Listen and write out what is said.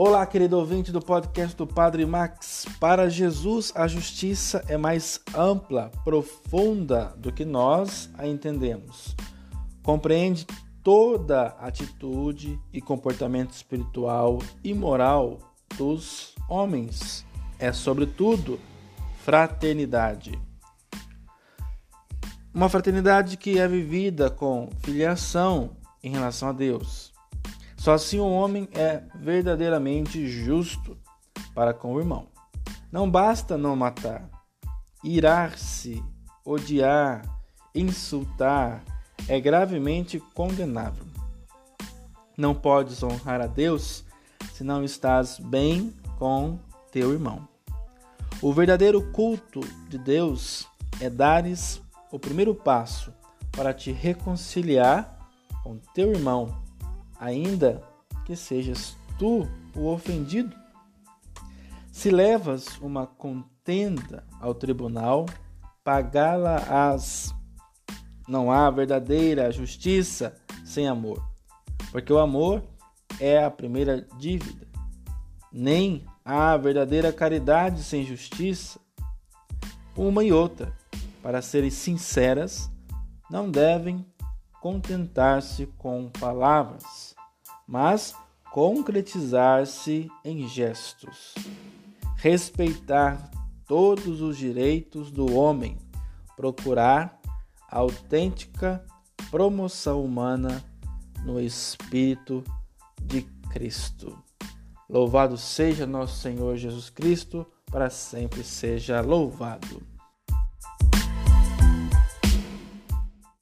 Olá, querido ouvinte do podcast do Padre Max. Para Jesus, a justiça é mais ampla, profunda do que nós a entendemos. Compreende toda atitude e comportamento espiritual e moral dos homens. É, sobretudo, fraternidade. Uma fraternidade que é vivida com filiação em relação a Deus só assim o homem é verdadeiramente justo para com o irmão. Não basta não matar, irar-se, odiar, insultar é gravemente condenável. Não podes honrar a Deus se não estás bem com teu irmão. O verdadeiro culto de Deus é dares o primeiro passo para te reconciliar com teu irmão ainda que sejas tu o ofendido. Se levas uma contenda ao tribunal, pagá-la-ás. Não há verdadeira justiça sem amor, porque o amor é a primeira dívida. Nem há verdadeira caridade sem justiça. Uma e outra, para serem sinceras, não devem contentar-se com palavras, mas concretizar-se em gestos. Respeitar todos os direitos do homem, procurar a autêntica promoção humana no Espírito de Cristo. Louvado seja nosso Senhor Jesus Cristo, para sempre seja louvado.